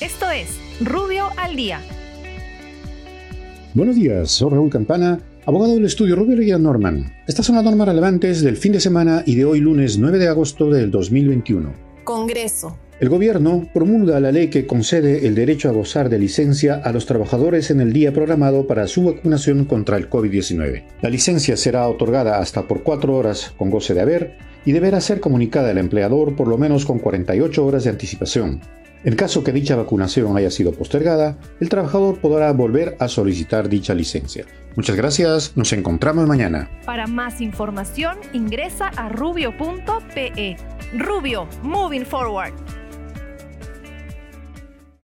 Esto es Rubio al Día. Buenos días, soy Raúl Campana, abogado del estudio Rubio Leguía Norman. Estas son las normas relevantes del fin de semana y de hoy lunes 9 de agosto del 2021. Congreso. El gobierno promulga la ley que concede el derecho a gozar de licencia a los trabajadores en el día programado para su vacunación contra el COVID-19. La licencia será otorgada hasta por cuatro horas con goce de haber y deberá ser comunicada al empleador por lo menos con 48 horas de anticipación. En caso que dicha vacunación haya sido postergada, el trabajador podrá volver a solicitar dicha licencia. Muchas gracias, nos encontramos mañana. Para más información ingresa a rubio.pe. Rubio, moving forward.